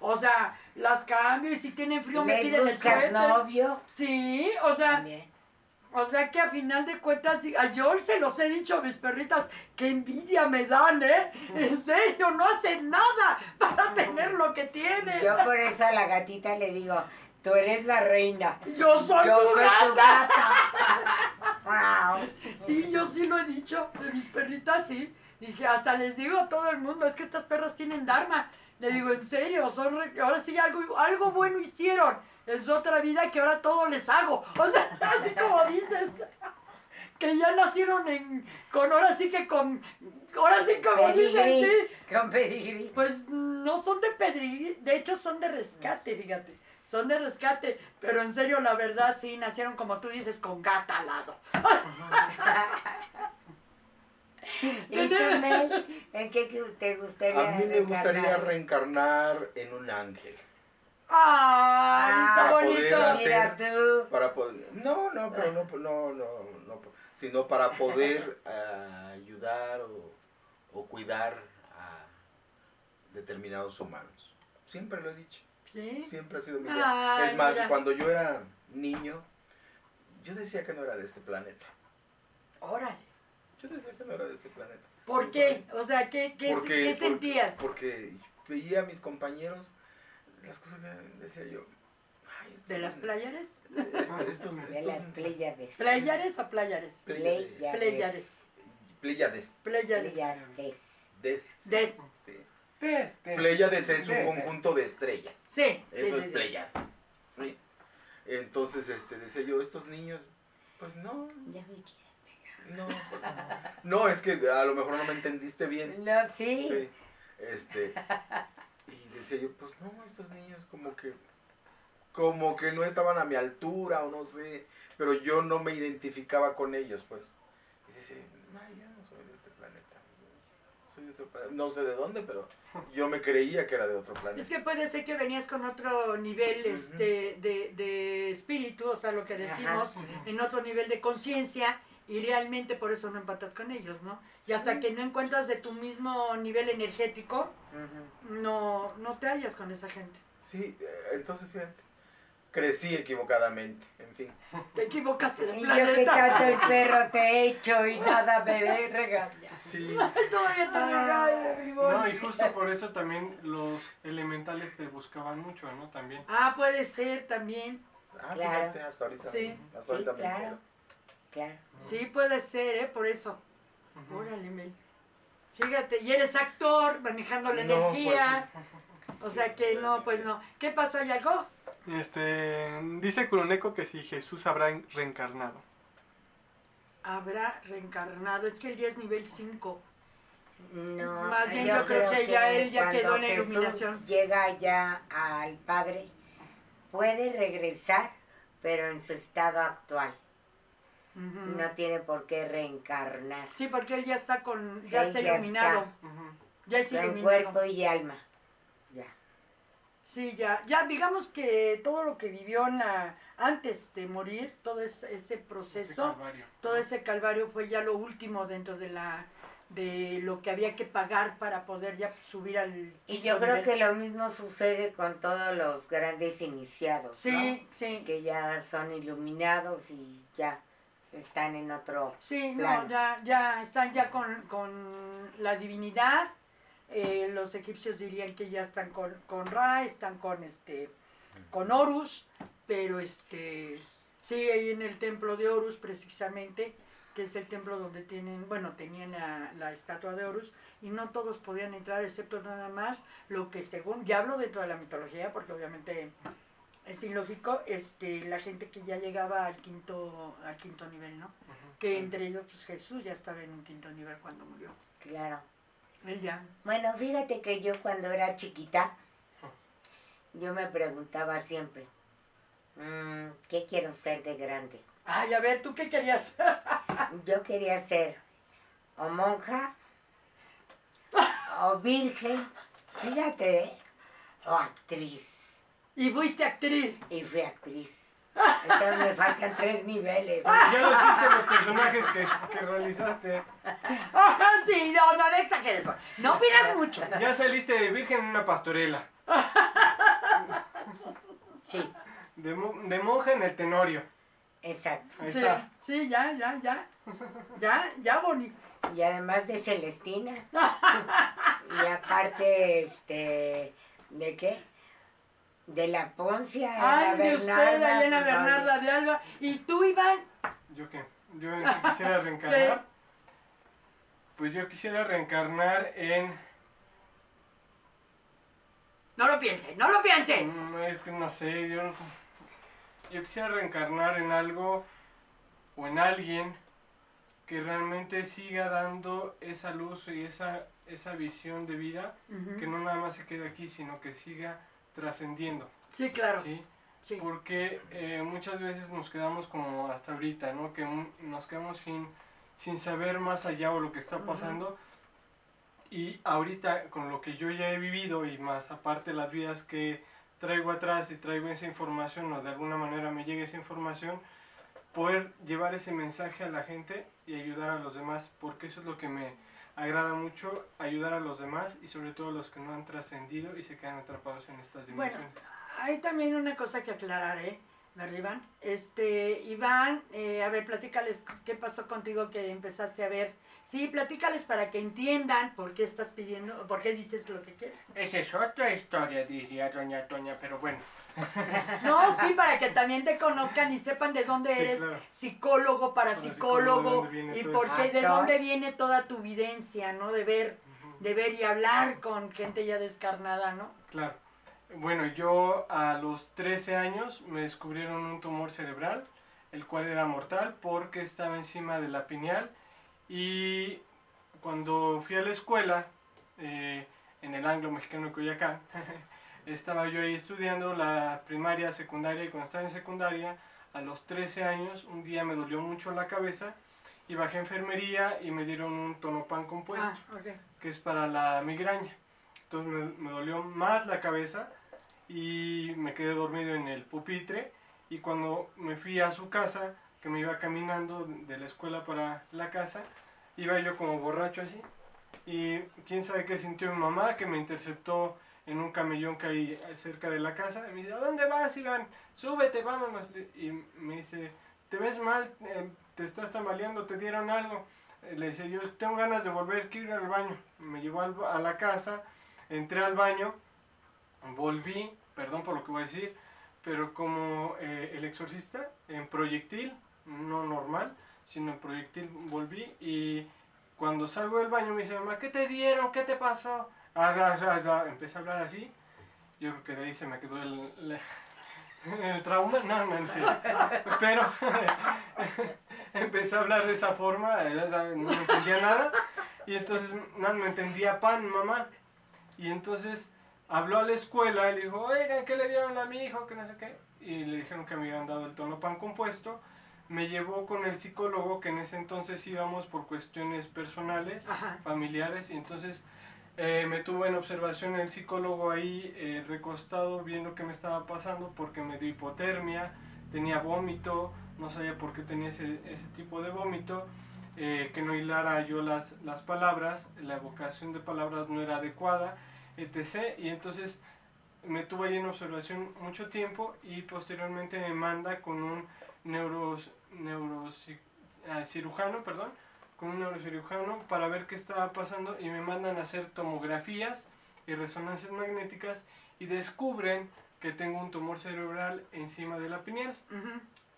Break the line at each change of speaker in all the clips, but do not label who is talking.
O sea, las cambio y si tienen frío me
¿Le
piden el suéter.
novio?
Sí, o sea,
También.
o sea que a final de cuentas, a yo se los he dicho a mis perritas, que envidia me dan, ¿eh? En serio, no hacen nada para tener lo que tienen.
Yo por eso a la gatita le digo, tú eres la reina.
Yo soy
Yo
tu
soy
gata.
tu gata. Wow.
Sí, yo sí lo he dicho, de mis perritas sí. Dije, hasta les digo a todo el mundo, es que estas perras tienen dharma. Le digo, en serio, son ahora sí algo, algo bueno hicieron. Es otra vida que ahora todo les hago. O sea, así como dices. Que ya nacieron en, con, ahora sí que con, ahora sí como
Pedigrí.
sí.
Con pedigrí.
Pues no son de pedigrí, de hecho son de rescate, fíjate. Son de rescate, pero en serio, la verdad, sí, nacieron como tú dices, con gata al lado.
¿Y Mel? ¿En qué te gustaría
A mí me gustaría
reencarnar?
en un ángel.
¡Ay,
Ah,
está bonito!
hacer-
Mira tú.
Para poder, no, no, pero no, no, no, no, sino para poder ah, ayudar o, o cuidar a determinados humanos. Siempre lo he dicho,
¿Sí?
siempre ha sido mi idea.
Ay,
es más,
mira.
cuando yo era niño, yo decía que no era de este planeta.
Órale.
Yo decía que no era de este planeta.
¿Por
No
qué? O sea, ¿qué, qué,
Porque-
qué sentías?
Porque veía a mis compañeros, las cosas que decía yo. "Ay, estos-
¿De las playares?
estos- estos-
De
estos-
las Pléyades.
¿Playares o playares?
Pléyades.
Pléyades.
Pléyades.
Pléyades.
Pléyades.
Des.
Des.
Sí.
Des, des.
Pléyades es un
Des.
conjunto de estrellas.
Sí,
Eso
sí,
es
sí.
Pléyades. Sí. Entonces, este, decía yo, estos niños, pues no,
Ya me quieren.
No, pues, no, es que a lo mejor no me entendiste bien.
No, sí.
Sí. Este, y decía yo, pues no, estos niños como que, como que no estaban a mi altura o no sé, pero yo no me identificaba con ellos, pues. Y decía, no, yo no soy de este planeta. Soy de otro planeta. No sé de dónde, pero yo me creía que era de otro planeta.
Es que puede ser que venías con otro nivel este, de, de espíritu, o sea, lo que decimos,
Ajá.
en otro nivel de conciencia, y realmente por eso no empatas con ellos, ¿no? Y hasta que no encuentras de tu mismo nivel energético, no, no te hallas con esa gente.
Sí, eh, entonces fíjate, crecí equivocadamente, en fin.
Te equivocaste de
Y yo que
planeta.
tanto el perro te he hecho y nada me regaña.
Sí,
Todavía te
Ah.
No, y justo por eso también los elementales te buscaban mucho, ¿no? También.
Ah, puede ser también.
ah,
Claro.
fíjate, hasta ahorita,
Sí.
hasta
Sí,
ahorita me
claro.
entero.
Claro.
Sí, puede ser, ¿eh? Por eso.
Ujú.
Órale, Mel. Fíjate, y eres actor, manejando la
No,
energía. O sea que no, pues no. ¿Qué pasó? ¿Hay algo?
Este, dice Kuroneko que si Jesús habrá reencarnado.
Habrá reencarnado. Es que el día es nivel 5.
No,
Más bien yo creo que ya él ya quedó en la
Jesús
iluminación.
Llega ya al Padre, puede regresar, pero en su estado actual. No tiene por qué reencarnar.
Sí, porque él ya está con, ya
Él
está
ya
iluminado.
Ujú.
Ya es iluminado.
cuerpo y alma. Ya.
Sí, ya, ya digamos que todo lo que vivió en la- antes de morir, todo ese, proceso, todo ese calvario fue ya lo último dentro de la de lo que había que pagar para poder ya subir al
Y yo creo
nivel.
que lo mismo sucede con todos los grandes iniciados,
sí,
¿no?
sí.
Que ya son iluminados y ya están en otro...
Sí, no, ya, ya están ya con, con la divinidad. eh, los egipcios dirían que ya están con, con Ra, están con este con Horus, pero este sí, ahí en el templo de Horus precisamente, que es el templo donde tienen, bueno, tenían la, la estatua de Horus, y no todos podían entrar excepto nada más lo que según, ya hablo dentro de la mitología, porque obviamente es ilógico, este, la gente que ya llegaba al quinto, al quinto nivel, ¿no? Que entre ellos pues, Jesús ya estaba en un quinto nivel cuando murió.
Claro.
Él ya.
Bueno, fíjate que yo cuando era chiquita, yo me preguntaba siempre, mm, ¿qué quiero ser de grande?
Ay, a ver, ¿tú qué querías?
Yo quería ser o monja, o virgen, fíjate, ¿eh? o actriz.
Y fuiste actriz.
Y fui actriz. Entonces me faltan tres niveles.
Ya lo hiciste los personajes que, que realizaste.
sí, no, no le exageres. No pidas mucho.
Ya saliste de virgen en una pastorela.
Sí,
De, de monja en el tenorio.
exacto.
Ahí
Sí,
está.
sí, ya, ya, ya. Ya, ya, Bonnie.
Y además de Celestina. y aparte, este, ¿de qué? De la Poncia.
Ay,
la
de usted,
Bernarda,
Ayana
pues,
Bernarda de Alba. ¿Y tú, Iván?
¿Yo qué? Yo quisiera reencarnar. Pues yo quisiera reencarnar en.
No lo piense, no lo piense.
Mm, Es que no sé, yo. Yo quisiera reencarnar en algo o en alguien que realmente siga dando esa luz y esa, esa visión de vida, que no nada más se quede aquí, sino que siga trascendiendo.
Sí, claro.
¿sí?
Sí.
Porque eh, muchas veces nos quedamos como hasta ahorita, ¿no? Que nos quedamos sin, sin saber más allá o lo que está pasando. Y ahorita con lo que yo ya he vivido y más aparte las vidas que traigo atrás y traigo esa información o de alguna manera me llegue esa información, poder llevar ese mensaje a la gente y ayudar a los demás, porque eso es lo que me agrada mucho, ayudar a los demás y sobre todo a los que no han trascendido y se quedan atrapados en estas
Bueno,
dimensiones.
hay también una cosa que aclarar, ¿eh? ¿Verdad, Iván? Este, Iván, eh, a ver, platícales qué pasó contigo que empezaste a ver. Sí, platícales para que entiendan por qué estás pidiendo, por qué dices lo que quieres.
Esa es otra historia, diría doña Toña, pero bueno.
No, sí, para que también te conozcan y sepan de dónde
Sí,
eres
claro.
psicólogo,
Para
parapsicólogo, y
todo
por
eso.
qué, de dónde viene toda tu videncia, ¿no? De ver, de ver y hablar con gente ya descarnada, ¿no?
Claro. Bueno, yo a los 13 años me descubrieron un tumor cerebral, el cual era mortal porque estaba encima de la pineal. Y cuando fui a la escuela, eh, en el Anglo Mexicano de Coyacán, estaba yo ahí estudiando la primaria, secundaria y cuando estaba en secundaria, a los 13 años, un día me dolió mucho la cabeza y bajé a enfermería y me dieron un tonopan compuesto
Ah, ok.
que es para la migraña. Entonces me, me dolió más la cabeza y me quedé dormido en el pupitre y cuando me fui a su casa, que me iba caminando de la escuela para la casa, iba yo como borracho así y quién sabe qué sintió mi mamá que me interceptó en un camellón que hay cerca de la casa y me dice, ¿a dónde vas Iván? Súbete, vámonos. Y me dice, ¿te ves mal? Eh, ¿Te estás tambaleando? ¿Te dieron algo? Eh, Le dice, yo tengo ganas de volver, quiero ir al baño. Me llevó a la casa, entré al baño, volví, perdón por lo que voy a decir, pero como eh, el exorcista, en proyectil, no normal, sino en proyectil volví y cuando salgo del baño me dice, mamá, ¿qué te dieron? ¿Qué te pasó? Ah, ah, ah, ah. Empecé a hablar así, yo creo que de ahí se me quedó el, el, el trauma, no, no, en serio. pero empecé a hablar de esa forma, eh, no entendía nada, y entonces me entendía pan, mamá, y entonces habló a la escuela y le dijo, oigan, ¿qué le dieron a mi hijo? Que no sé qué, y le dijeron que me habían dado el tono pan compuesto, me llevó con el psicólogo que en ese entonces íbamos por cuestiones personales,
Ajá.
familiares, y entonces eh, me tuvo en observación el psicólogo ahí eh, recostado viendo qué me estaba pasando porque me dio hipotermia, tenía vómito, no sabía por qué tenía ese, ese tipo de vómito, eh, que no hilara yo las, las palabras, la evocación de palabras no era adecuada, etc. Y entonces me tuvo ahí en observación mucho tiempo y posteriormente me manda con un neuros, neuroci- ah, perdón, con un neurocirujano para ver qué estaba pasando y me mandan a hacer tomografías y resonancias magnéticas y descubren que tengo un tumor cerebral encima de la pineal.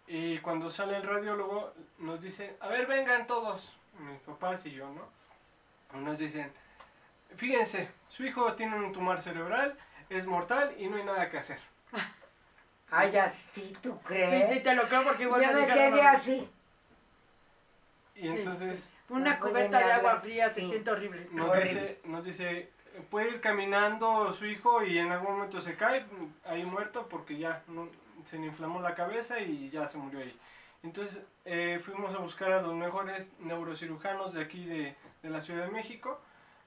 Y cuando sale el radiólogo nos dice, a ver, vengan todos, mis papás y yo, ¿no? Nos dicen, fíjense, su hijo tiene un tumor cerebral, es mortal y no hay nada que hacer.
Ay, así tú
Sí,
crees.
sí, te lo creo porque igual
Yo
me
me quedé así.
Y
Sí, sí,
entonces
sí. Una
No
cubeta de agua fría se
sí.
siente horrible.
nos
Horrible.
dice, nos dice, puede ir caminando su hijo y en algún momento se cae, ahí muerto porque ya no- se le inflamó la cabeza y ya se murió ahí. Entonces eh, fuimos a buscar a los mejores neurocirujanos de aquí de, de la Ciudad de México,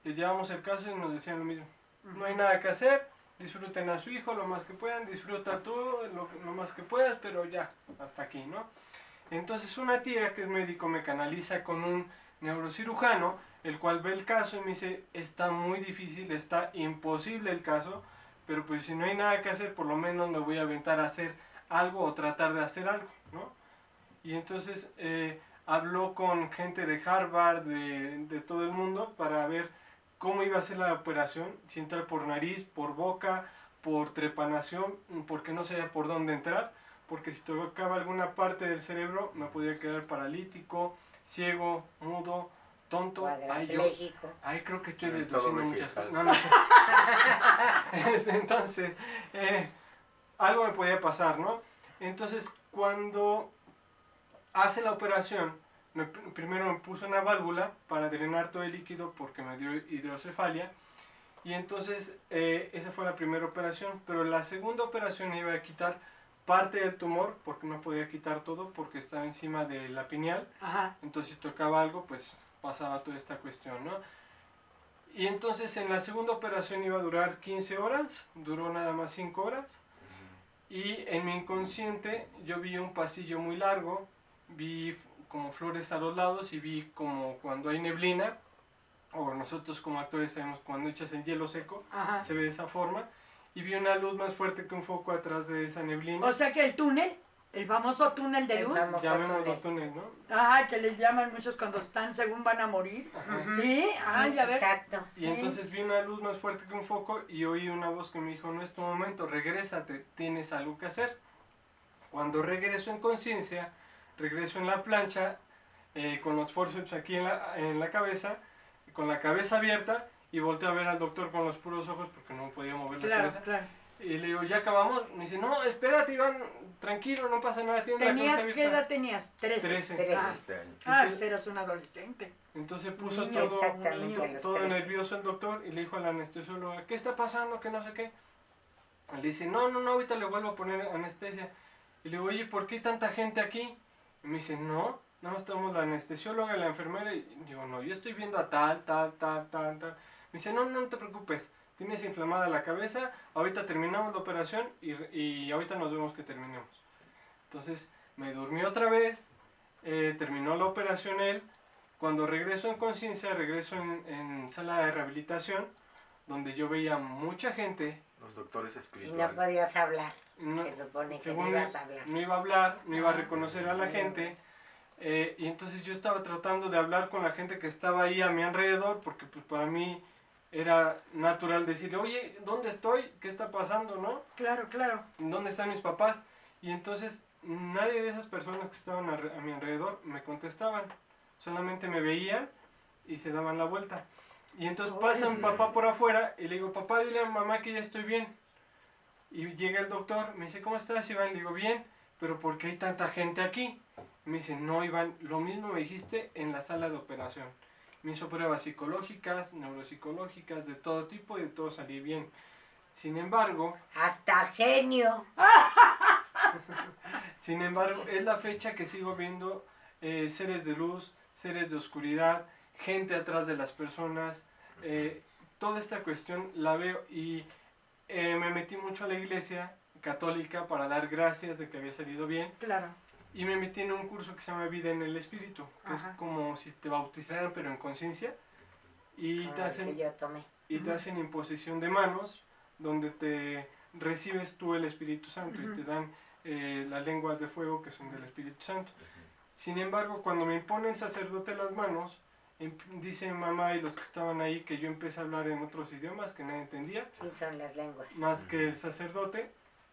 les llevamos el caso y nos decían lo mismo. No hay nada que hacer, disfruten a su hijo lo más que puedan, disfruta tú lo, lo más que puedas, pero ya, hasta aquí, ¿no? Entonces una tía que es médico me canaliza con un neurocirujano, el cual ve el caso y me dice, está muy difícil, está imposible el caso, pero pues si no hay nada que hacer, por lo menos me voy a aventar a hacer algo o tratar de hacer algo, ¿no? Y entonces eh, habló con gente de Harvard, de, de todo el mundo, para ver cómo iba a ser la operación, si entrar por nariz, por boca, por trepanación, porque no sabía por dónde entrar, porque si tocaba alguna parte del cerebro me podía quedar paralítico, ciego, mudo, tonto. Ay, yo, ay, creo que estoy
En
desluciendo muchas cosas. No, no sé. Entonces, eh, algo me podía pasar, ¿no? Entonces, cuando hace la operación, me- primero me puso una válvula para drenar todo el líquido porque me dio hidrocefalia. Y entonces, eh, esa fue la primera operación. Pero la segunda operación iba a quitar parte del tumor porque no podía quitar todo porque estaba encima de la pineal.
Ajá.
Entonces, si tocaba algo, pues pasaba toda esta cuestión, ¿no? Y entonces en la segunda operación iba a durar 15 horas, duró nada más 5 horas. Y en mi inconsciente yo vi un pasillo muy largo, vi como flores a los lados y vi como cuando hay neblina, o nosotros como actores sabemos cuando echas el hielo seco,
Ajá.
se ve de esa forma. Y vi una luz más fuerte que un foco atrás de esa neblina.
O sea que el túnel, el famoso túnel de
El
luz,
Llamémoslo
túnel.
túnel, ¿no?
ajá, que les llaman muchos cuando están según van a morir.
Ajá.
Sí, ay,
Sí,
a ver.
Exacto.
Y
Sí.
entonces vi una luz más fuerte que un foco y oí una voz que me dijo, no es tu momento, regrésate, tienes algo que hacer. Cuando regreso en conciencia, regreso en la plancha, eh, con los forceps aquí en la, en la cabeza, con la cabeza abierta, y volteo a ver al doctor con los puros ojos porque no podía mover la cabeza.
claro.
Y le digo, ¿ya acabamos? Me dice, no, espérate, Iván, tranquilo, no pasa nada, tienes la
¿Tenías
cabeza
qué
abierta".
edad tenías? Trece.
Trece.
Trece.
Ah,
año.
ah, pues eras un adolescente.
Entonces puso
Niño,
todo, todo nervioso el doctor y le dijo al anestesiólogo, ¿qué está pasando? Que no sé qué. Le dice, no, no, no, ahorita le vuelvo a poner anestesia. Y le digo, oye, ¿por qué tanta gente aquí? Me dice, no, nada más estamos la anestesióloga y la enfermera. Y digo, no, yo estoy viendo a tal, tal, tal, tal, tal. Me dice, no, no, no te preocupes, tienes inflamada la cabeza, ahorita terminamos la operación y, y ahorita nos vemos que terminemos. Entonces me dormí otra vez, eh, terminó la operación él. Cuando regreso en conciencia, regreso en, en sala de rehabilitación, donde yo veía mucha gente.
Doctores
Y
espirituales.
no podías hablar.
No,
Se supone que no
según
ibas a hablar.
no iba a hablar, no iba a reconocer a la gente. eh, y entonces yo estaba tratando de hablar con la gente que estaba ahí a mi alrededor, porque pues para mí era natural decirle, oye, ¿dónde estoy? ¿Qué está pasando? ¿No?
Claro, claro.
¿Dónde están mis papás? Y entonces nadie de esas personas que estaban a, a mi alrededor me contestaban, solamente me veían y se daban la vuelta. Y entonces pasa un papá por afuera y le digo, papá, dile a mamá que ya estoy bien. Y llega el doctor, me dice, ¿cómo estás, Iván? Le digo, bien, pero ¿por qué hay tanta gente aquí? Me dice, no, Iván, lo mismo me dijiste en la sala de operación. Me hizo pruebas psicológicas, neuropsicológicas, de todo tipo y de todo salí bien. Sin embargo,
Hasta genio.
Sin embargo, es la fecha que sigo viendo eh, seres de luz, seres de oscuridad, gente atrás de las personas. Eh, toda esta cuestión la veo y eh, me metí mucho a la iglesia católica para dar gracias de que había salido bien
Claro.
y me metí en un curso que se llama Vida en el Espíritu, que
Ajá.
es como si te bautizaran pero en conciencia y te
como el
hacen
que yo tomé.
y te hacen imposición de manos, donde te recibes tú el Espíritu Santo y te dan eh, las lenguas de fuego que son del Espíritu Santo. Sin embargo, cuando me imponen sacerdote las manos, dice mi mamá y los que estaban ahí que yo empecé a hablar en otros idiomas que nadie entendía,
Sí, son las lenguas.
más que el sacerdote,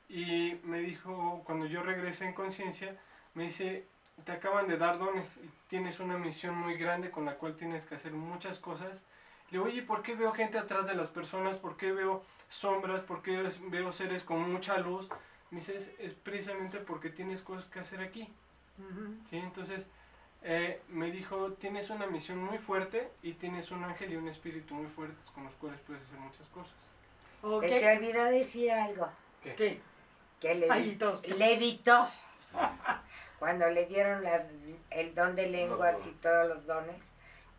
y me dijo, cuando yo regresé en conciencia, me dice, te acaban de dar dones y tienes una misión muy grande con la cual tienes que hacer muchas cosas. Le digo, oye, ¿por qué veo gente atrás de las personas? ¿Por qué veo sombras? ¿Por qué veo seres con mucha luz? Me dice, es, es precisamente porque tienes cosas que hacer aquí.
Ujú.
¿sí? Entonces, eh, me dijo, tienes una misión muy fuerte y tienes un ángel y un espíritu muy fuertes con los cuales puedes hacer muchas cosas.
Ok.
Se te olvidó decir algo.
¿Qué?
Que le
Ay, todos.
levitó. Cuando le dieron las- el don de lenguas y todos los dones,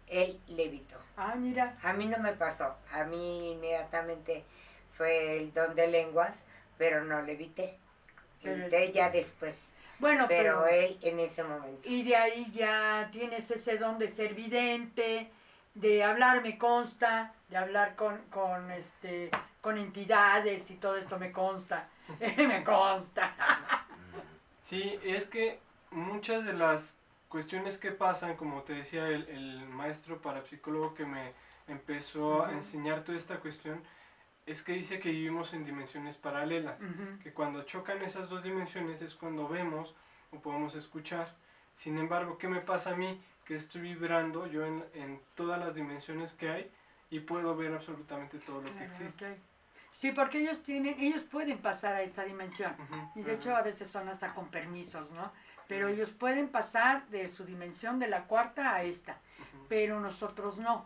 él levitó.
Ah, mira.
A mí no me pasó. A mí inmediatamente fue el don de lenguas, pero no le evité.
Pero
Evité
es-
ya después,
Bueno,
pero
pero,
él en ese momento.
y de ahí ya tienes ese don de ser vidente, de hablar me consta, de hablar con, con este con entidades y todo esto me consta. me consta.
Sí, es que muchas de las cuestiones que pasan, como te decía el, el maestro parapsicólogo que me empezó a enseñar toda esta cuestión, es que dice que vivimos en dimensiones paralelas, que cuando chocan esas dos dimensiones es cuando vemos o podemos escuchar. Sin embargo, ¿qué me pasa a mí? Que estoy vibrando yo en, en todas las dimensiones que hay y puedo ver absolutamente todo lo que existe.
Sí, porque ellos tienen, ellos pueden pasar a esta dimensión. Y de hecho a veces son hasta con permisos, ¿no? Pero ellos pueden pasar de su dimensión de la cuarta a esta, pero nosotros no.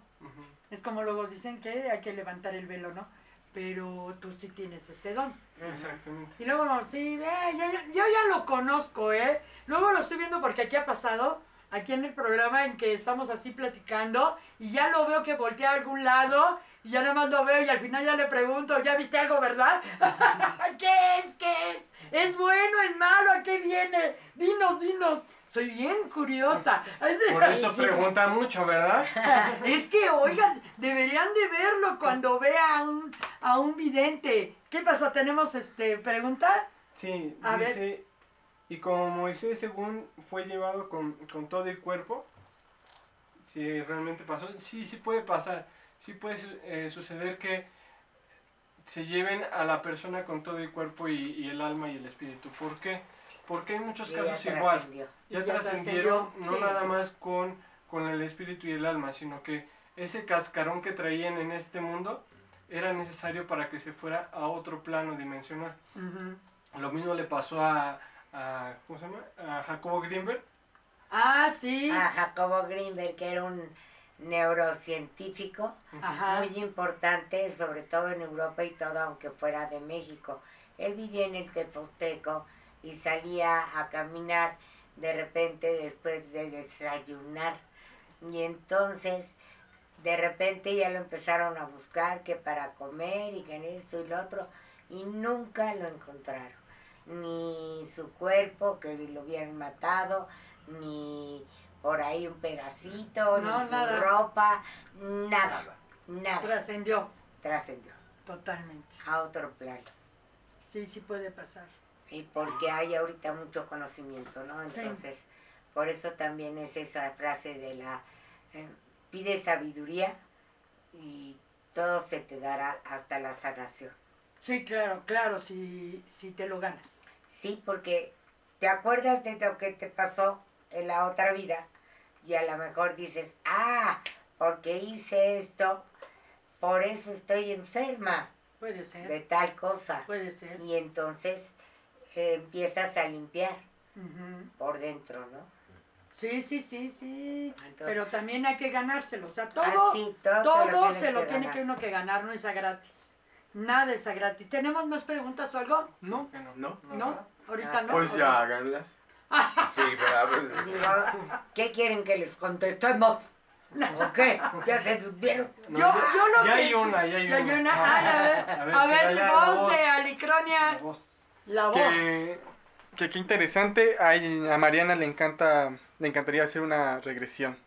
Es como luego dicen que hay que levantar el velo, ¿no? Pero tú sí tienes ese don.
Exactamente.
Y luego, sí, ve, yo, yo ya lo conozco, ¿eh? Luego lo estoy viendo porque aquí ha pasado, aquí en el programa en que estamos así platicando, y ya lo veo que voltea a algún lado, y ya nada más lo veo, y al final ya le pregunto, ¿ya viste algo, verdad? ¿Qué es? ¿Qué es? ¿Es bueno? ¿Es malo? ¿A qué viene? Dinos, dinos. Soy bien curiosa.
Por eso pregunta mucho, ¿verdad?
Es que, oigan, deberían de verlo cuando vea a un, a un vidente. ¿Qué pasó? ¿Tenemos este pregunta?
Sí,
A ver.
Y como Moisés según fue llevado con, con todo el cuerpo, si realmente pasó, sí, sí puede pasar, sí puede eh, suceder que se lleven a la persona con todo el cuerpo y, y el alma y el espíritu. ¿Por qué? Porque hay muchos
Y ya
casos igual, ya
Ya
trascendieron no
sí.
nada más con, con el espíritu y el alma, sino que ese cascarón que traían en este mundo era necesario para que se fuera a otro plano dimensional. Lo mismo le pasó a, a- ¿cómo se llama? A Jacobo Greenberg.
Ah, sí.
A Jacobo Greenberg, que era un neurocientífico
Ajá.
muy importante, sobre todo en Europa y todo, aunque fuera de México. Él vivía en el Teposteco y salía a caminar de repente después de desayunar. Y entonces, de repente ya lo empezaron a buscar, que para comer y que esto y lo otro, y nunca lo encontraron. Ni su cuerpo, que lo hubieran matado, ni por ahí un pedacito,
No,
ni su
nada.
ropa, nada, nada.
Trascendió
Trascendió
totalmente.
a otro plano.
Sí, sí puede pasar.
Y porque hay ahorita mucho conocimiento, ¿no?
Sí.
Entonces, por eso también es esa frase de la, eh, pide sabiduría y todo se te dará hasta la sanación.
Sí, claro, claro, si, si te lo ganas.
Sí, porque te acuerdas de lo que te pasó en la otra vida y a lo mejor dices, ah, porque hice esto, por eso estoy enferma
Puede ser,
de tal cosa.
puede ser.
Y entonces eh, empiezas a limpiar por dentro, ¿no?
Sí, sí, sí, sí.
Entonces-
Pero también hay que ganárselo. O sea, todo,
Así, todo,
se lo tiene que uno que ganar, no es a gratis. Nada es a gratis. ¿Tenemos más preguntas o algo?
No, no.
No.
¿No? Ahorita
Ah,
no.
Pues
¿O
ya háganlas. Sí, ¿verdad? Pues,
Digo, ¿qué quieren que les contestemos? ¿O qué? ¿Ya se durmieron?
No,
Yo,
ya-
yo lo
ya
que...
hay una, ya hay
Ya hay
una.
una.
Ah,
Ay, a ver,
a ver,
a
la
voz
voz.
de
La
Alicronia.
voz.
La voz.
Que, que qué interesante. Ay, a Mariana le encanta, le encantaría hacer una regresión.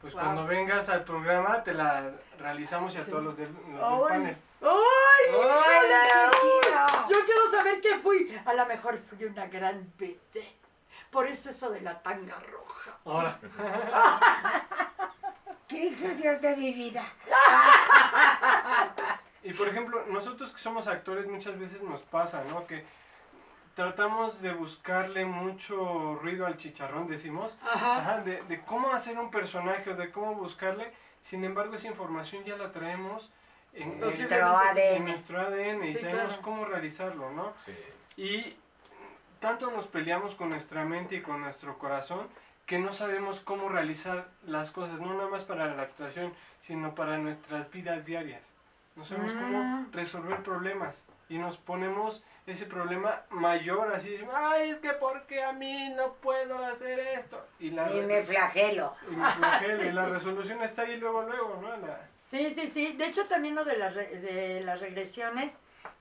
Pues
Wow.
cuando vengas al programa te la realizamos y a
Sí.
todos los del, los del
Ay.
panel.
¡Ay! híjole!
qué chido!
Yo quiero saber qué fui. A lo mejor fui una gran vedette. Por eso eso de la tanga roja.
Ahora,
Cristo Dios de mi vida.
y por ejemplo, nosotros que somos actores muchas veces nos pasa, ¿no? Que tratamos de buscarle mucho ruido al chicharrón, decimos.
Ajá.
Ajá, de, de cómo hacer un personaje, o de cómo buscarle. Sin embargo, esa información ya la traemos en,
sí,
ADN.
nuestro ADN y sabemos
claro.
cómo realizarlo, ¿no?
sí.
Y tanto nos peleamos con nuestra mente y con nuestro corazón que no sabemos cómo realizar las cosas, no nada más para la actuación, sino para nuestras vidas diarias. No sabemos
Mm.
cómo resolver problemas. Y nos ponemos ese problema mayor, así, ay, es que porque a mí no puedo hacer esto. Y, la,
Y me flagelo.
y me flagelo, y la resolución está ahí luego, luego, ¿no? La-
Sí, sí, sí. De hecho, también lo de las, re- de las regresiones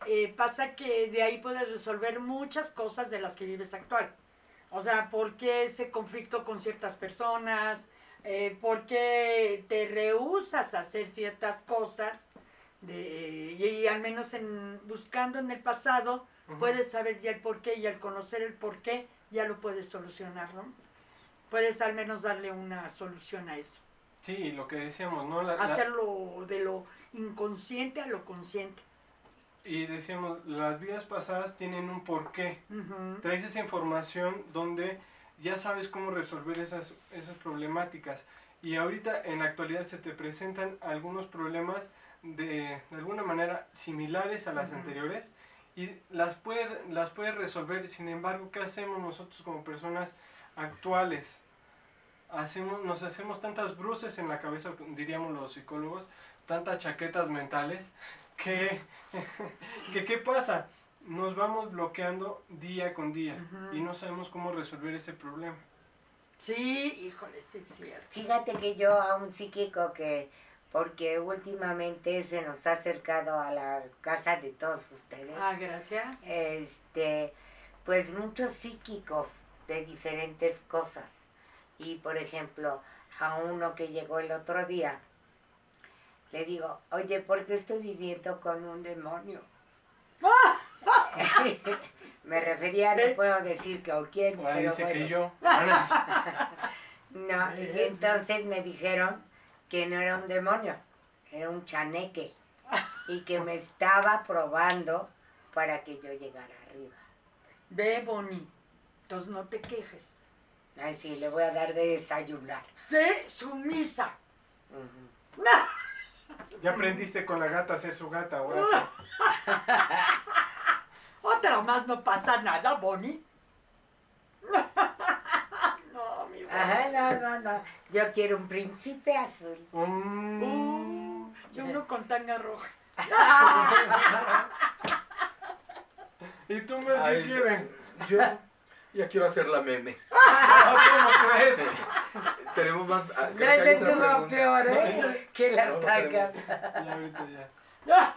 eh, pasa que de ahí puedes resolver muchas cosas de las que vives actual. O sea, ¿por qué ese conflicto con ciertas personas? Eh, ¿Por qué te rehusas a hacer ciertas cosas? De, y, al menos en, buscando en el pasado, puedes saber ya el por qué y al conocer el por qué ya lo puedes solucionar, ¿no? Puedes al menos darle una solución a eso.
Sí, lo que decíamos, ¿no? La- la-
Hacerlo de lo inconsciente a lo consciente.
y decíamos, las vidas pasadas tienen un porqué. Traes esa información donde ya sabes cómo resolver esas, esas problemáticas. Y ahorita en la actualidad se te presentan algunos problemas de, de alguna manera similares a las anteriores y las puedes, las puedes resolver. Sin embargo, ¿qué hacemos nosotros como personas actuales? Hacemos, nos hacemos tantas bruces en la cabeza, diríamos los psicólogos, tantas chaquetas mentales, que, que ¿qué pasa? Nos vamos bloqueando día con día y no sabemos cómo resolver ese problema.
Sí, híjole, sí es cierto.
Fíjate que yo a un psíquico que, porque últimamente se nos ha acercado a la casa de todos ustedes,
Ah, gracias.
este, pues muchos psíquicos de diferentes cosas. Y por ejemplo, a uno que llegó el otro día, le digo, oye, ¿por qué estoy viviendo con un demonio? Me refería, no puedo decir que o quién,
Ahora
pero
dice
bueno.
que yo.
No, y entonces me dijeron que no era un demonio, era un chaneque. Y que me estaba probando para que yo llegara arriba.
Ve, Bonnie. Entonces no te quejes.
Ay, sí, le voy a dar de desayunar.
Sé sumisa.
Ujú.
Ya aprendiste con la gata a ser su gata, ahora.
Otra más no pasa nada, Bonnie.
Ajá, no, no, no. Yo quiero un príncipe azul.
Mm.
Uh, yo uno con tanga roja.
¿Y tú, qué
Ay,
quieres?
Yo ya quiero hacer la meme.
Ah, ¿Cómo crees?
Tenemos más. ah,
No,
hay
ese estuvo peor, ¿eh? Que las
no
tacas.
Ya, ahorita ya.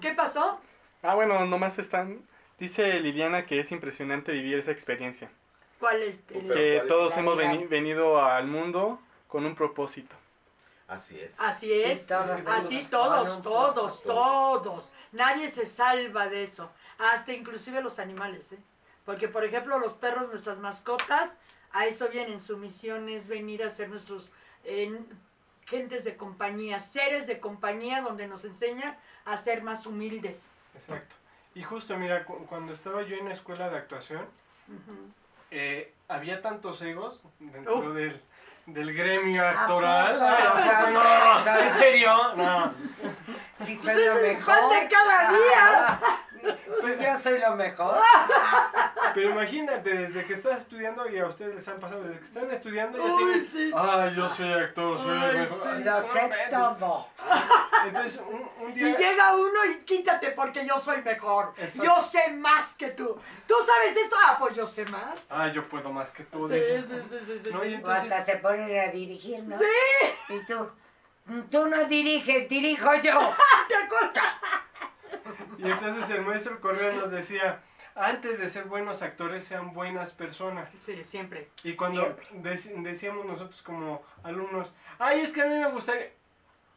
¿Qué pasó?
Ah, bueno, nomás están... Dice Liliana que es impresionante vivir esa experiencia.
¿Cuál es? el-
Que
¿cuál?
todos hemos veni- venido al mundo con un propósito.
Así es.
Así es.
Sí, todos.
Así
Todos.
todos, todos. Nadie se salva de eso. Hasta inclusive los animales, ¿eh? Porque, por ejemplo, los perros, nuestras mascotas, a eso vienen. Su misión es venir a ser nuestros eh, gentes de compañía, seres de compañía donde nos enseñan a ser más humildes.
Exacto. Y justo, mira, cu- cuando estaba yo en la escuela de actuación. Eh, había tantos egos dentro
Oh.
del, del gremio
¿A
actoral.
poco No,
no, ¿En serio? No.
Si
Pues
soy lo
es el
mejor.
de cada día.
Si yo soy lo mejor.
Pero imagínate, desde que estás estudiando, y a ustedes les han pasado, desde que están estudiando, ya
Uy, sí.
Ay, yo soy actor, soy el mejor. Ay,
Lo sé todo.
Entonces, un, un
Y
día...
llega uno y quítate porque yo soy mejor.
Exacto.
Yo sé más que tú. ¿Tú sabes esto? Ah, pues yo sé más.
Ay, yo puedo más que tú.
Sí,
dices.
sí, sí, sí, sí,
No,
sí.
entonces,
hasta se ponen a dirigir, ¿no?
Sí,
Y tú, tú no diriges, dirijo yo.
¿te acuerdas?
y entonces el maestro Correa nos decía, antes de ser buenos actores, sean buenas personas.
Sí, siempre.
Y cuando dec- decíamos nosotros como alumnos, ay, es que a mí me gustaría,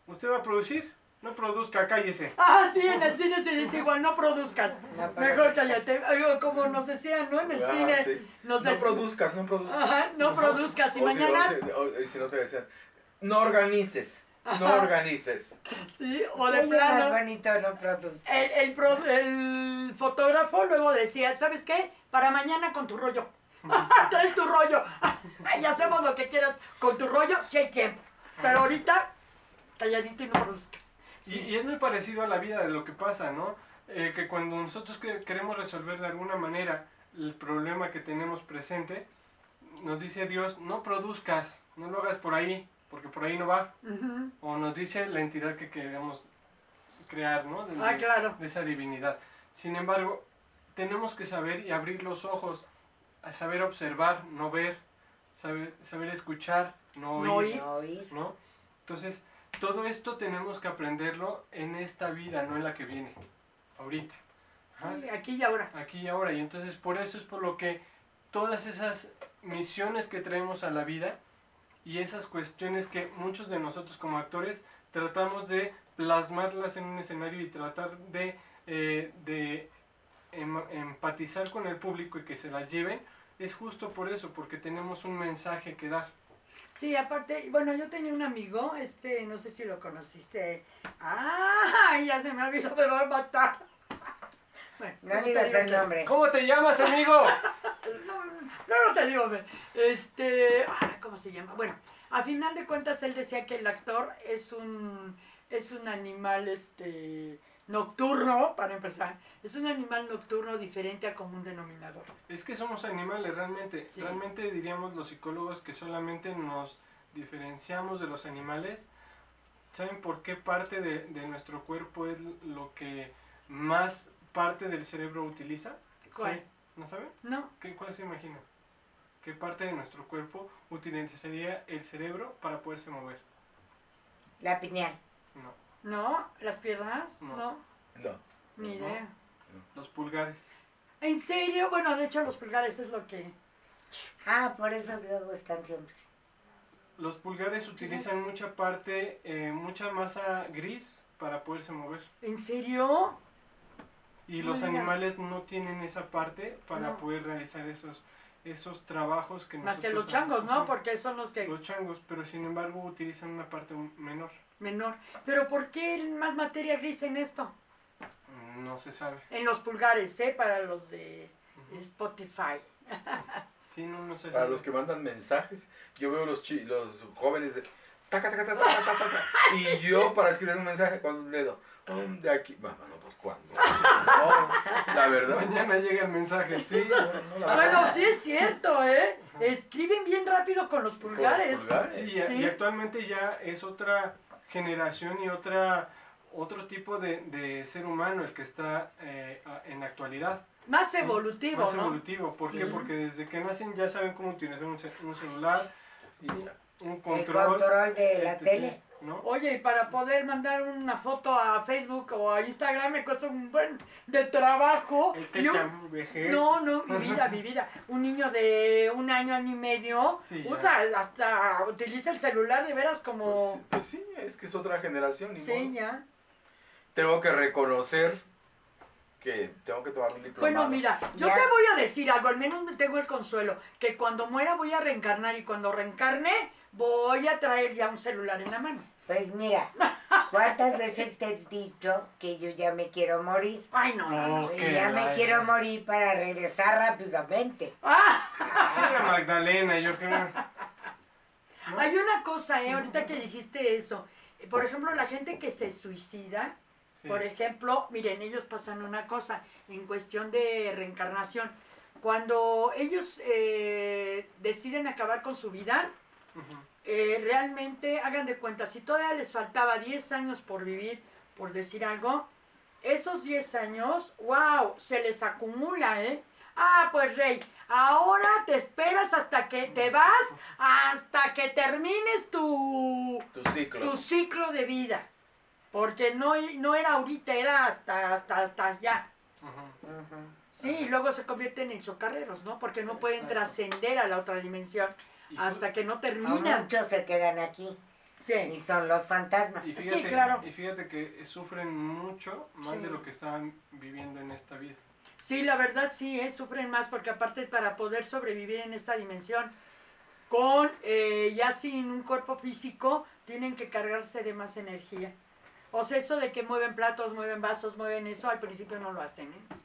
¿usted va a producir? No produzca, cállese.
Ah, sí, en el cine se dice igual, no produzcas.
No,
Mejor cállate. Como nos decían, ¿no? En el
Ah,
cine.
sí.
Nos
No produzcas, no produzcas.
Ajá, no produzcas. Y
O si no,
mañana,
si- o- y si no te decían, no organices, no organices.
sí, o de
más
plano.
bonito no produce.
El, el, pro- el fotógrafo luego decía, ¿sabes qué? Para mañana con tu rollo. Traes tu rollo. y hacemos lo que quieras con tu rollo si hay tiempo. Pero ahorita, calladito y no produzcas.
Y, y es muy parecido a la vida de lo que pasa, ¿no? Eh, que cuando nosotros que- queremos resolver de alguna manera el problema que tenemos presente, nos dice Dios, no produzcas, no lo hagas por ahí, porque por ahí no va. O nos dice la entidad que queremos crear, ¿no? De,
Ah, claro.
de esa divinidad. Sin embargo, tenemos que saber y abrir los ojos, a saber observar, no ver, saber, saber escuchar, no
No
oír,
oír.
No oír.
¿no? Entonces, todo esto tenemos que aprenderlo en esta vida, no en la que viene, ahorita.
Sí, aquí y ahora.
aquí y ahora. Y entonces por eso es por lo que todas esas misiones que traemos a la vida y esas cuestiones que muchos de nosotros como actores tratamos de plasmarlas en un escenario y tratar de, eh, de em- empatizar con el público y que se las lleven, es justo por eso, porque tenemos un mensaje que dar.
Sí, aparte, bueno, yo tenía un amigo, este, no sé si lo conociste. ¡Ah! Ya se me ha me va. Bueno,
No digas el nombre.
¿Cómo te llamas, amigo?
No, no, no te digo, hombre. este, ¿cómo se llama? Bueno, a final de cuentas él decía que el actor es un, es un animal, este, nocturno, para empezar, es un animal nocturno diferente a común denominador.
Es que somos animales, realmente.
Sí.
Realmente diríamos los psicólogos que solamente nos diferenciamos de los animales. ¿Saben por qué parte de, de nuestro cuerpo es lo que más parte del cerebro utiliza?
¿Cuál?
¿Sí? ¿No saben?
No,
¿Qué, ¿Cuál se imagina? ¿Qué parte de nuestro cuerpo utilizaría el cerebro para poderse mover?
La pineal.
No,
no, las piernas,
No.
no,
No.
ni
No.
idea.
los pulgares.
¿En serio? Bueno, de hecho los pulgares es lo que...
Ah, por eso luego están siempre.
Los pulgares utilizan mucha parte, eh, mucha masa gris para poderse mover.
¿En serio?
Y
No
los animales no tienen esa parte para
No.
poder realizar esos, esos trabajos que
Más que los changos, ¿no? Porque son los que...
Los changos, pero sin embargo utilizan una parte menor.
Menor. Pero ¿por qué más materia gris en esto?
No se sabe.
En los pulgares, ¿eh? Para los de. Spotify.
Sí, no, no se
Para
sabe.
los que mandan mensajes, yo veo los, chi- los jóvenes de taca, taca, taca, taca, taca, taca, y yo para escribir un mensaje con un dedo, "Um, de aquí, bueno, no, cuándo. No, la verdad.
Mañana llega el mensaje.
Sí, no, no, la
Bueno,
verdad.
sí es cierto, ¿eh? Escriben bien rápido con los
Con los
pulgares.
Sí, y,
Sí.
y actualmente ya es otra generación y otra otro tipo de, de ser humano el que está eh, en la actualidad.
Más evolutivo,
Más
¿no?
evolutivo. ¿Por qué? Porque desde que nacen ya saben cómo utilizar un, ce- un celular, y un
El
control.
control de la
etc.,
tele.
¿No?
Oye, y para poder mandar una foto a Facebook o a Instagram me cuesta un buen de trabajo.
El
Y un-. No, no, mi vida, mi vida. Un niño de un año, año y medio,
Sí,
puta, hasta utiliza el celular de veras
Pues,
como...
pues sí, es que es otra generación. ni
Sí,
modo.
ya.
Tengo que reconocer que tengo que tomar un diplomado.
Bueno, mira, yo
Ya.
te voy a decir algo, al menos me tengo el consuelo, que cuando muera voy a reencarnar y cuando reencarne voy a traer ya un celular en la mano.
Pues mira, ¿cuántas veces te he dicho que yo ya me quiero morir?
Ay, no, no,
Y ya me
ay,
quiero
ay.
morir para regresar rápidamente.
Ah,
Sí, la Magdalena, yo creo. ¿no?
hay una cosa, ¿eh? Ahorita que dijiste eso. Por ejemplo, la gente que se suicida,
Sí.
Por ejemplo, miren, ellos pasan una cosa en cuestión de reencarnación. Cuando ellos eh, deciden acabar con su vida,
Ujú.
Eh, realmente hagan de cuenta, si todavía les faltaba 10 años por vivir, por decir algo, esos 10 años, wow, se les acumula, ¿eh? Ah, pues Rey, ahora te esperas hasta que te vas, hasta que termines tu,
Tu ciclo.
tu ciclo de vida. Porque no, no era ahorita, era hasta, hasta, hasta allá. Sí, y luego se convierten en chocarreros, ¿no? Porque no pueden trascender a la otra dimensión hasta que no terminan.
muchos se quedan aquí y
Sí,
son los fantasmas.
Y
Sí,
fíjate,
claro.
y fíjate que sufren mucho más
Sí.
de lo que estaban viviendo en esta vida.
sí, la verdad sí, ¿eh? sufren más porque aparte para poder sobrevivir en esta dimensión con eh, ya sin un cuerpo físico, tienen que cargarse de más energía. O sea, eso de que mueven platos, mueven vasos, mueven eso, al principio no lo hacen. ¿eh?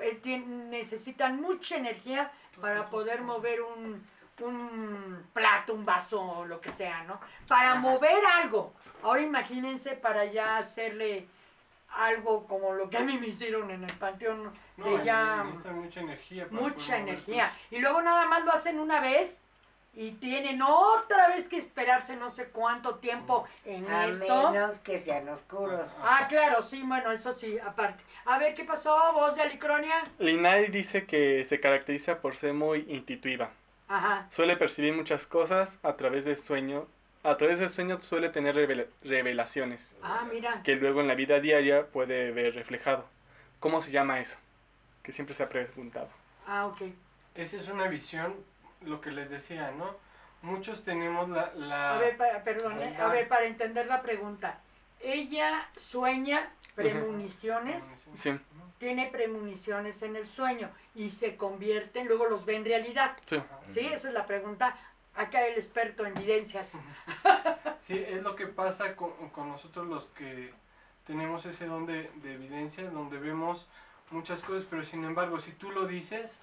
Eh, tien- necesitan mucha energía para poder mover un, un plato, un vaso o lo que sea, ¿no? Para
Ajá.
mover algo. Ahora imagínense para ya hacerle algo como lo que a mí me hicieron en el panteón,
No,
de ya
necesitan mucha energía. para
mucha energía. Y luego nada más lo hacen una vez y tienen otra vez que esperarse no sé cuánto tiempo en
A
esto.
menos que sean oscuros.
Ah, claro, sí, bueno, eso sí, aparte. A ver, ¿qué pasó, voz de Alicronia?
Linay dice que se caracteriza por ser muy intuitiva.
Ajá.
Suele percibir muchas cosas a través del sueño. A través del sueño suele tener revela- revelaciones
Ah, mira.
que luego en la vida diaria puede ver reflejado. ¿Cómo se llama eso? Que siempre se ha preguntado.
Ah, ok.
Esa es una visión, lo que les decía, ¿no? Muchos tenemos la... la-
A ver, para, perdón, eh, a ver, para entender la pregunta. Ella sueña premoniciones,
Sí,
tiene premoniciones en el sueño y se convierten, luego los ve en realidad.
sí.
¿Sí? Esa es la pregunta. Acá el experto en evidencias.
Sí, es lo que pasa con, con nosotros los que tenemos ese don de, de evidencia, donde vemos muchas cosas, pero sin embargo, si tú lo dices,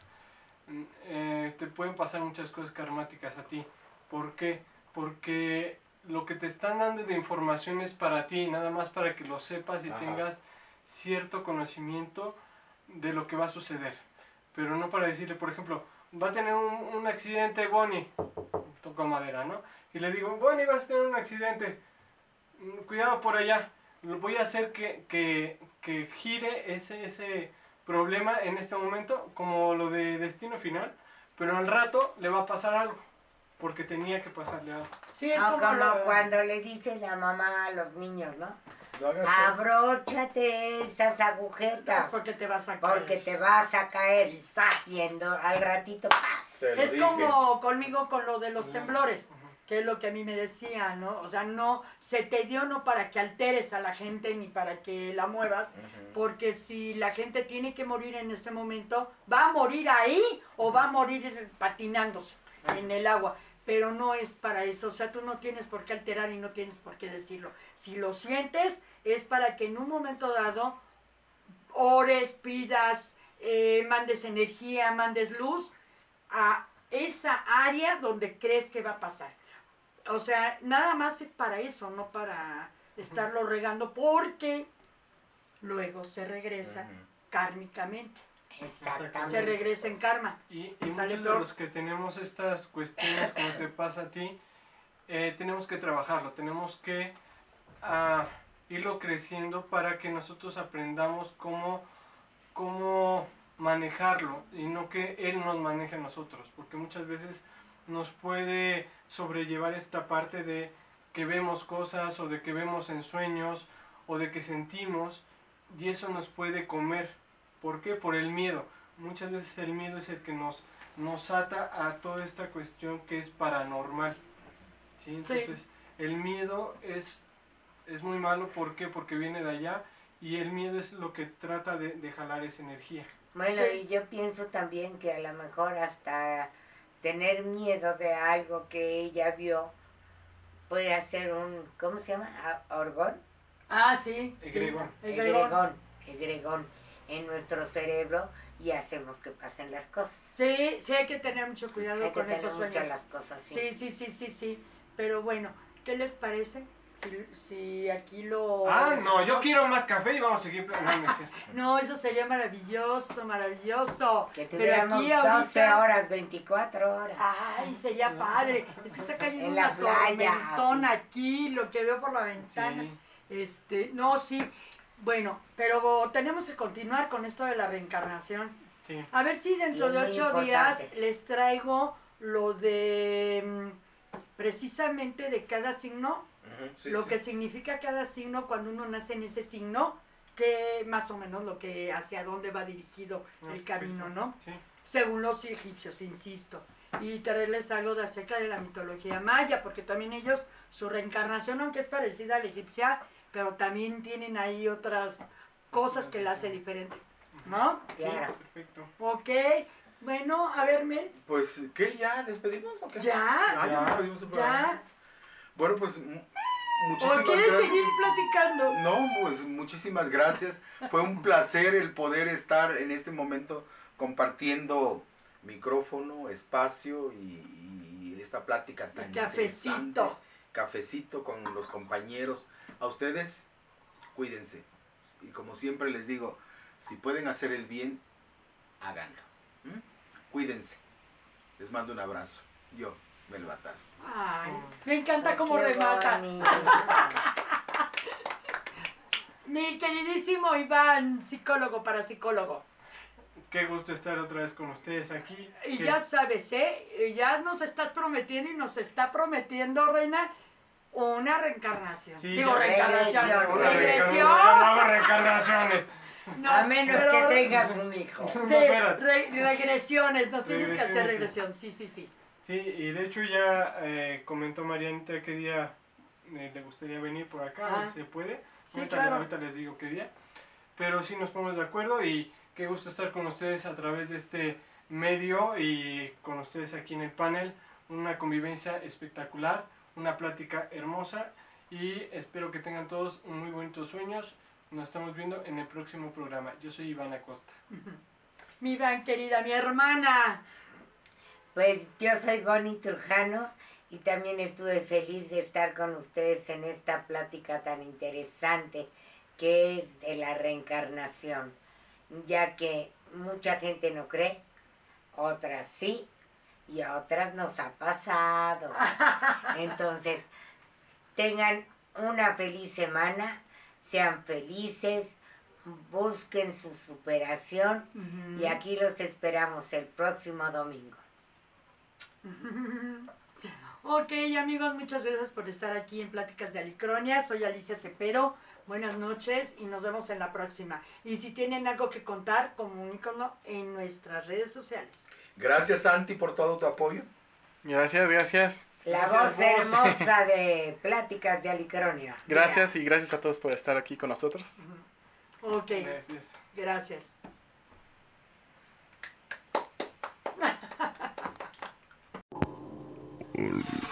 mm, eh, te pueden pasar muchas cosas karmáticas a ti. ¿Por qué? Porque lo que te están dando de información es para ti, nada más para que lo sepas y
Ajá.
tengas cierto conocimiento de lo que va a suceder. Pero no para decirle, por ejemplo, va a tener un, un accidente Bonnie, toco madera, ¿no? Y le digo, Bonnie, vas a tener un accidente, cuidado por allá. Lo voy a hacer que, que, que gire ese, ese problema en este momento, como lo de destino final, pero al rato le va a pasar algo, porque tenía que pasarle algo.
Sí, es
No,
como,
como
lo-
cuando le dice la mamá a los niños, ¿no?
No hagas.
Abróchate esas agujetas
porque te vas a caer.
porque te vas a caer.
Quizás.
Yendo al ratito, ¡paz!
Es
dije.
como conmigo con lo de los
Ujú.
temblores, que es lo que a mí me decía, ¿no? O sea, no, se te dio no para que alteres a la gente ni para que la muevas, porque si la gente tiene que morir en ese momento, va a morir ahí o va a morir patinándose en el agua. Pero no es para eso, o sea, tú no tienes por qué alterar y no tienes por qué decirlo. Si lo sientes, es para que en un momento dado ores, pidas, eh, mandes energía, mandes luz a esa área donde crees que va a pasar. O sea, nada más es para eso, no para estarlo regando, porque luego se regresa kármicamente, se
Exactamente.
regresa en karma.
Y,
Y
muchos de los que tenemos estas cuestiones como te pasa a ti, eh, tenemos que trabajarlo, tenemos que ah, irlo creciendo para que nosotros aprendamos cómo, cómo manejarlo y no que él nos maneje a nosotros, porque muchas veces nos puede sobrellevar esta parte de que vemos cosas o de que vemos en sueños o de que sentimos y eso nos puede comer. ¿Por qué? Por el miedo. Muchas veces el miedo es el que nos, nos ata a toda esta cuestión que es paranormal. ¿sí? Entonces, el miedo es, es muy malo. ¿Por qué? Porque viene de allá y el miedo es lo que trata de, de jalar esa energía.
Bueno,
Sí.
y yo pienso también que a lo mejor hasta tener miedo de algo que ella vio puede hacer un, ¿cómo se llama? ¿A- ¿Orgón?
Ah, sí. sí,
Egregón.
egregón.
Egregón, egregón en nuestro cerebro y hacemos que pasen las cosas.
Sí, sí hay que tener mucho cuidado
Hay que
con
tener
esos
mucho
sueños.
las cosas así.
Sí, sí, sí, sí, sí. Pero bueno, ¿qué les parece? Si, si aquí lo...
Ah, no, yo quiero más café y vamos a seguir planeando.
No, eso sería maravilloso, maravilloso.
Que
Pero
tuviéramos
aquí
12
ahorita...
horas, 24 horas.
Ay, sería padre. Es que está cayendo
En
una
la playa,
tormentona aquí, lo que veo por la ventana.
Sí.
Este, no, sí. Bueno, pero tenemos que continuar con esto de la reencarnación.
Sí.
A ver si dentro de ocho días les traigo lo de mm, precisamente de cada signo,
Sí,
lo
sí.
que significa cada signo cuando uno nace en ese signo, que más o menos lo que hacia dónde va dirigido
Ah,
el camino. ¿no?
Sí.
Según los egipcios, insisto. Y traerles algo de acerca de la mitología maya, porque también ellos, su reencarnación, aunque es parecida a la egipcia, pero también tienen ahí otras cosas que la hace diferente, ¿no?
Sí,
Claro.
perfecto.
Ok, bueno, a ver, Mel,
Pues, ¿qué? ¿Ya despedimos o qué?
¿Ya?
Ah, ya
Ya.
despedimos el programa.
ya.
Bueno, pues, mu-
¿O
muchísimas
quieres
gracias.
seguir platicando?
No, pues muchísimas gracias. Fue un placer el poder estar en este momento compartiendo micrófono, espacio y, y esta plática tan
cafecito.
Cafecito con los compañeros. A ustedes, cuídense. Y como siempre les digo, si pueden hacer el bien, háganlo. ¿m? Cuídense. Les mando un abrazo. Yo. Me lo.
Ay, me encanta cómo
Qué
remata.
bonito.
Me encanta cómo remata. Mi queridísimo Iván, psicólogo para psicólogo.
Qué gusto estar otra vez con ustedes aquí.
Y ya sabes, ¿eh? Ya nos estás prometiendo y nos está prometiendo, Reina, una reencarnación.
Sí,
Digo, reencarnación.
Regresión.
No hago reencarnaciones.
No,
A menos
pero-
que tengas un hijo.
Sí,
No, espérate.
re- regresiones, nos tienes que hacer regresión, sí, sí, sí.
Sí, y de hecho ya eh, comentó Marianita qué día eh, le gustaría venir por acá,
Ah.
si se puede.
Sí,
ahorita,
claro.
ahorita les digo qué día. Pero sí nos ponemos de acuerdo y qué gusto estar con ustedes a través de este medio y con ustedes aquí en el panel. Una convivencia espectacular, una plática hermosa y espero que tengan todos muy bonitos sueños. Nos estamos viendo en el próximo programa. Yo soy Iván Acosta.
Mi Iván, querida, mi hermana.
Pues yo soy Bonnie Trujano y también estuve feliz de estar con ustedes en esta plática tan interesante que es de la reencarnación, ya que mucha gente no cree, otras sí y a otras nos ha pasado. Entonces, tengan una feliz semana, sean felices, busquen su superación y aquí los esperamos el próximo domingo.
Ok, amigos, muchas gracias por estar aquí en Pláticas de Alicronia. Soy Alicia Cepero. Buenas noches y nos vemos en la próxima. Y si tienen algo que contar, comunícanos en nuestras redes sociales.
Gracias, Santi, por todo tu apoyo.
Gracias, gracias.
La
Gracias,
voz
voz.
hermosa de Pláticas de Alicronia.
Gracias y gracias a todos por estar aquí con nosotros.
Ok,
Gracias.
gracias.
Um,